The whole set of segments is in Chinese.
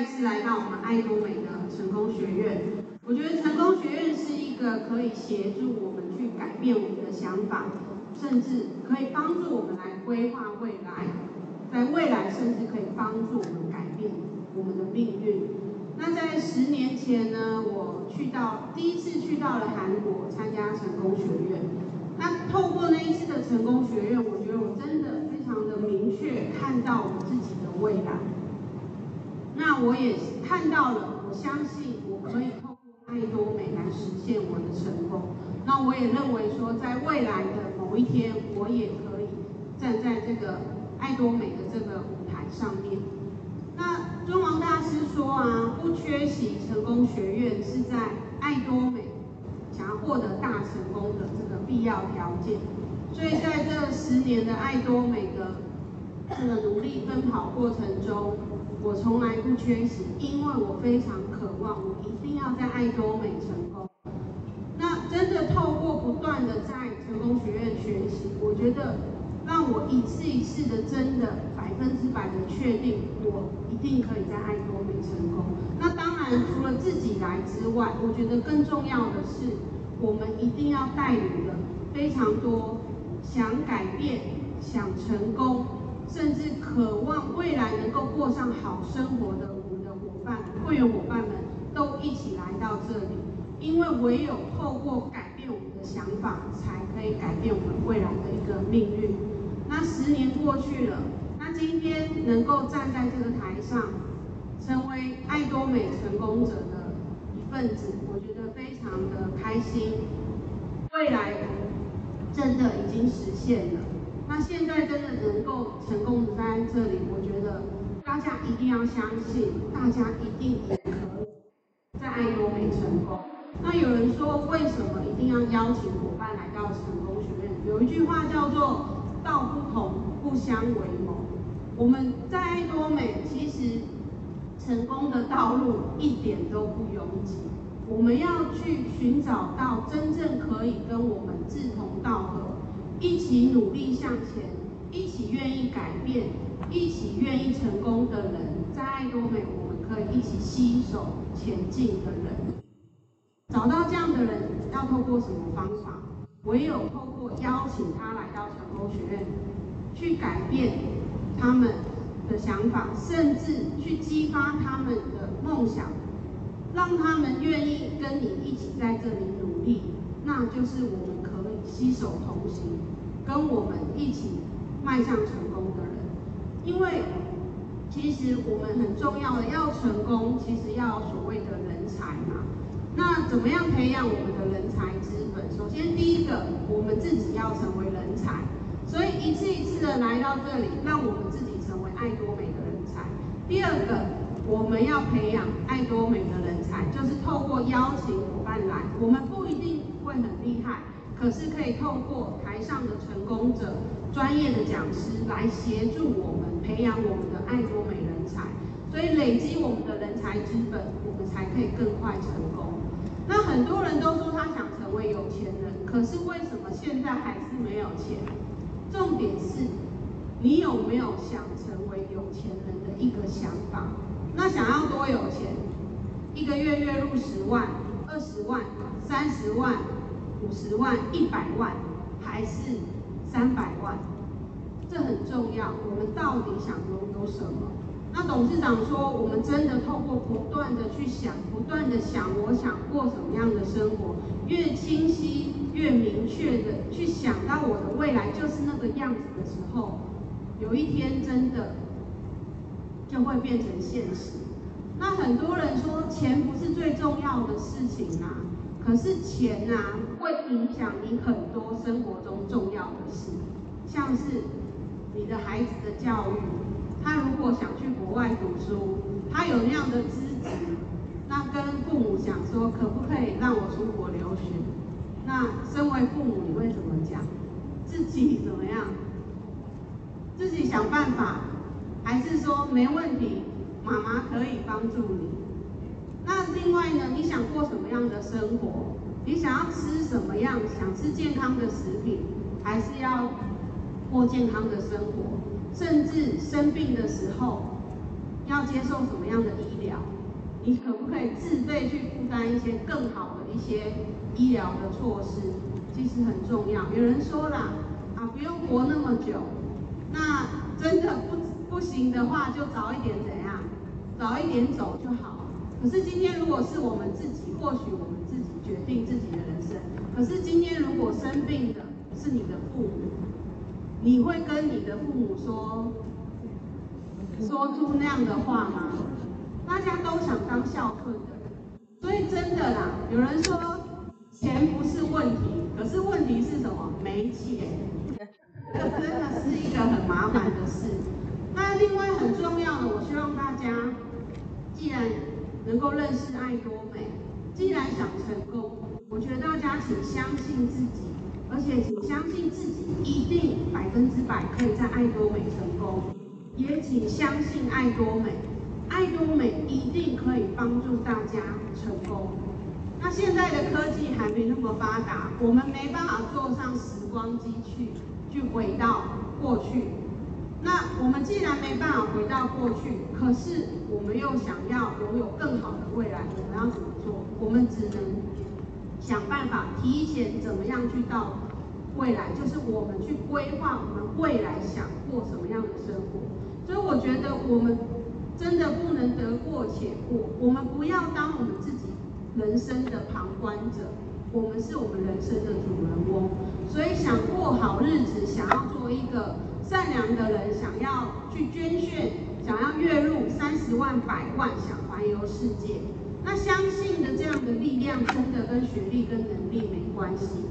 再次来到我们爱多美的成功学院。我觉得成功学院是一个可以协助我们去改变我们的想法，甚至可以帮助我们来规划未来，在未来甚至可以帮助我们改变我们的命运。那在十年前呢，我去到第一次去到了韩国参加成功学院。那透过那一次的成功学院，我觉得我真的非常的明确看到我自己的未来。那我也看到了，我相信我可以透过爱多美来实现我的成功。那我也认为说，在未来的某一天，我也可以站在这个爱多美的这个舞台上面。那尊王大师说啊，不缺席成功学院是在爱多美想要获得大成功的这个必要条件。所以在这十年的爱多美的这个努力奔跑过程中，我从来不缺席，因为我非常渴望，我一定要在爱多美成功。那真的透过不断的在成功学院学习，我觉得让我一次一次的真的百分之百的确定，我一定可以在爱多美成功。那当然除了自己来之外，我觉得更重要的是，我们一定要带领的非常多想改变、想成功。甚至渴望未来能够过上好生活的我们的伙伴、会员伙伴们都一起来到这里，因为唯有透过改变我们的想法，才可以改变我们未来的一个命运。那十年过去了，那今天能够站在这个台上，成为爱多美成功者的一份子，我觉得非常的开心。未来真的已经实现了。那现在真的能够成功的在这里，我觉得大家一定要相信，大家一定也可以在爱多美成功。那有人说，为什么一定要邀请伙伴来到成功学院？有一句话叫做“道不同，不相为谋”。我们在爱多美，其实成功的道路一点都不拥挤。我们要去寻找到真正可以跟我们志同道合。一起努力向前，一起愿意改变，一起愿意成功的人，在爱多美，我们可以一起携手前进的人。找到这样的人，要透过什么方法？唯有透过邀请他来到成功学院，去改变他们的想法，甚至去激发他们的梦想，让他们愿意跟你一起在这里努力，那就是我携手同行。跟我们一起迈向成功的人，因为其实我们很重要的要成功，其实要所谓的人才嘛。那怎么样培养我们的人才资本？首先第一个，我们自己要成为人才，所以一次一次的来到这里，让我们自己成为爱多美的人才。第二个，我们要培养爱多美的人才，就是透过邀请伙伴来，我们不一定会很厉害。可是可以透过台上的成功者、专业的讲师来协助我们培养我们的爱多美人才，所以累积我们的人才资本，我们才可以更快成功。那很多人都说他想成为有钱人，可是为什么现在还是没有钱？重点是，你有没有想成为有钱人的一个想法？那想要多有钱？一个月月入十万、二十万、三十万？五十万、一百万，还是三百万？这很重要。我们到底想拥有什么？那董事长说，我们真的透过不断的去想，不断的想，我想过什么样的生活，越清晰、越明确的去想到我的未来就是那个样子的时候，有一天真的就会变成现实。那很多人说，钱不是最重要的事情啊。可是钱、啊，会影响你很多生活中重要的事，像是你的孩子的教育，他如果想去国外读书，他有那样的资质，那跟父母讲说，可不可以让我出国留学？那身为父母，你会怎么讲？自己怎么样？自己想办法，还是说没问题，妈妈可以帮助你？那另外呢？你想过什么样的生活？你想要吃什么样？想吃健康的食品，还是要过健康的生活？甚至生病的时候，要接受什么样的医疗？你可不可以自费去负担一些更好的一些医疗的措施？其实很重要。有人说啦，啊，不用活那么久，那真的不不行的话，就早一点怎样？早一点走就好。可是今天如果是我们自己，或许我们自己决定自己的人生。可是今天如果生病的是你的父母，你会跟你的父母说说出那样的话吗？大家都想当孝顺的，所以真的啦，有人说钱不是问题，可是问题是什么？没钱，这真的是一个很麻烦的事。那另外很重要的，我希望大家既然能够认识爱多美，既然想成功，我觉得大家请相信自己，而且请相信自己一定百分之百可以在爱多美成功，也请相信爱多美，爱多美一定可以帮助大家成功。那现在的科技还没那么发达，我们没办法坐上时光机去去回到过去。那我们既然没办法回到过去，可是我们又想要拥有更好的未来，我们要怎么做？我们只能想办法提前怎么样去到未来，就是我们去规划我们未来想过什么样的生活。所以我觉得我们真的不能得过且过，我们不要当我们自己人生的旁观者，我们是我们人生的主人翁。所以想过好日子，想要做一个。善良的人想要去捐献，想要月入三十万、百万，想环游世界。那相信的这样的力量，真的跟学历、跟能力没关系。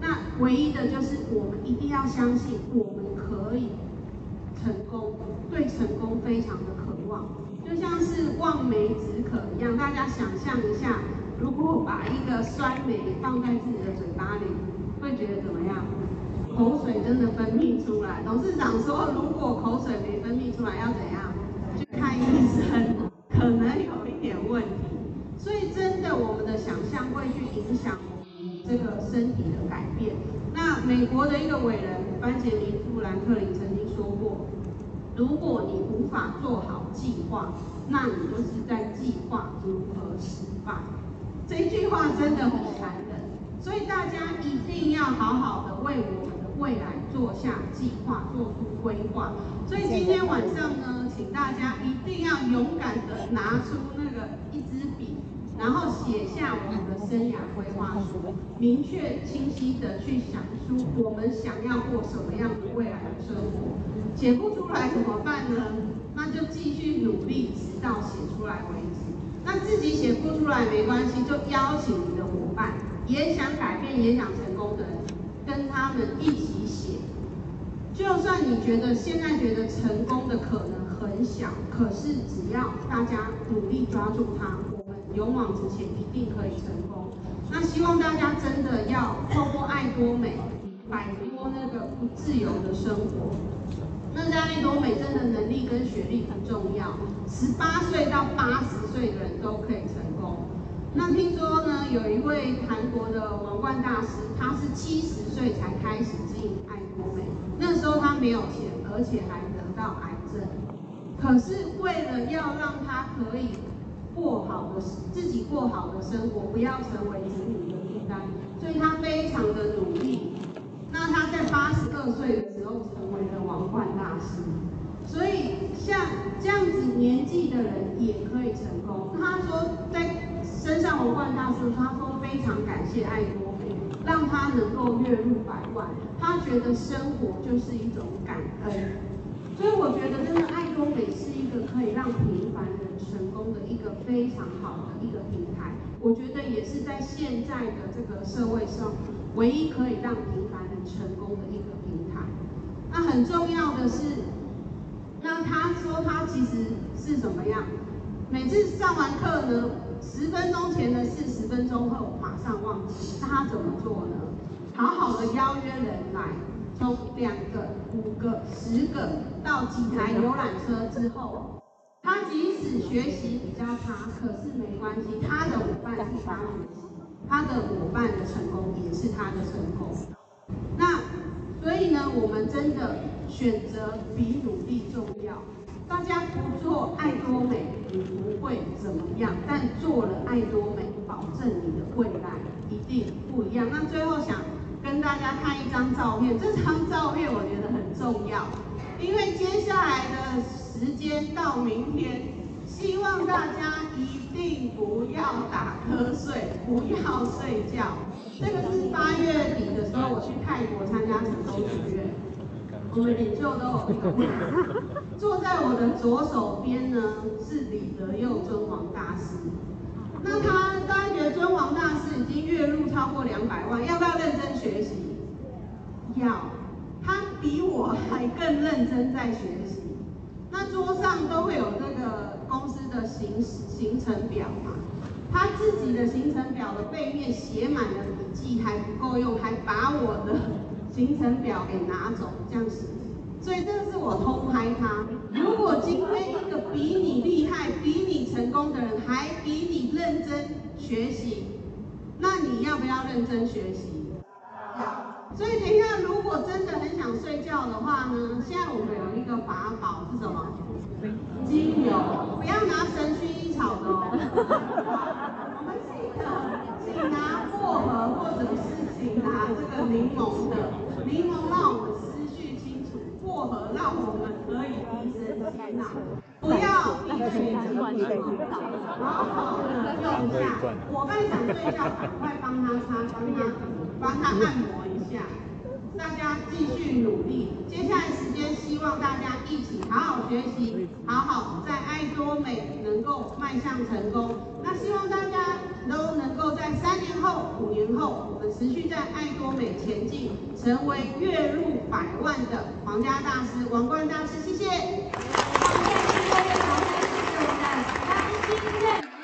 那唯一的就是我们一定要相信，我们可以成功，对成功非常的渴望，就像是望梅止渴一样。大家想象一下，如果把一个酸梅放在自己的嘴巴里，会觉得怎么样？口水真的分泌出来，董事长说，如果口水没分泌出来，要怎样？去看医生，可能有一点问题。所以真的，我们的想象会去影响这个身体的改变。那美国的一个伟人班杰明富兰克林曾经说过，如果你无法做好计划，那你就是在计划如何失败。这句话真的很残忍，所以大家一定要好好的为我们。未来做下计划，做出规划。所以今天晚上呢，请大家一定要勇敢的拿出那个一支笔，然后写下我们的生涯规划书，明确清晰的去想出我们想要过什么样的未来的生活。写不出来怎么办呢？那就继续努力，直到写出来为止。那自己写不出来没关系，就邀请你的伙伴，也想改变，也想成功的人。跟他们一起写，就算你觉得现在觉得成功的可能很小，可是只要大家努力抓住它，我们勇往直前，一定可以成功。那希望大家真的要透过爱多美，摆脱那个不自由的生活。那在爱多美，真的能力跟学历很重要，十八岁到八十岁的人都可以成功。那听说呢，有一位韩国的王冠大师，他是七十岁才开始经营爱多美，那时候他没有钱，而且还得到癌症。可是为了要让他可以过好的自己过好的生活，不要成为子女的负担，所以他非常的努力。那他在八十二岁的时候成为了王冠大师。所以像这样子年纪的人也可以成功。他说在。身上王冠大师，他说非常感谢爱多美，让他能够月入百万。他觉得生活就是一种感恩，所以我觉得真的爱多美是一个可以让平凡人成功的一个非常好的一个平台。我觉得也是在现在的这个社会上，唯一可以让平凡人成功的一个平台。那很重要的是，那他说他其实是怎么样？每次上完课呢？十分钟前的事，十分钟后马上忘记。那他怎么做呢？好好的邀约人来，从两个、五个、十个到几台游览车之后，他即使学习比较差，可是没关系，他的伙伴是他学习，他的伙伴的成功也是他的成功。那所以呢，我们真的选择比努力重要。大家不做爱多美，你不会怎么样；但做了爱多美，保证你的未来一定不一样。那最后想跟大家看一张照片，这张照片我觉得很重要，因为接下来的时间到明天，希望大家一定不要打瞌睡，不要睡觉。这个是八月底的时候，我去泰国参加成功学院，我们领袖都有一个会。坐在我的左手边呢，是李德佑尊王大师。那他大家觉得尊王大师已经月入超过两百万，要不要认真学习？要。他比我还更认真在学习。那桌上都会有这个公司的行行程表嘛？他自己的行程表的背面写满了笔记，还不够用，还把我的行程表给拿走，这样子。所以这个是我偷拍他。如果今天一个比你厉害、比你成功的人，还比你认真学习，那你要不要认真学习？要。所以等一下，如果真的很想睡觉的话呢，现在我们有一个法宝是什么？精油，不要拿神薰衣草的哦。我们记得，请拿薄荷或者是请拿这个柠檬的，柠檬让我们思绪清楚，薄荷让我们可以提神醒脑。不要一起整个好好的用一下。我刚想睡觉，赶快帮他擦，帮他帮他按摩一下。大家继续努力，接下来时间希望大家一起好好学习，好好在爱多美能够迈向成功。那希望大家都能够在三年后、五年后，我们持续在爱多美前进，成为月入百万的皇家大师、王冠大师。谢谢。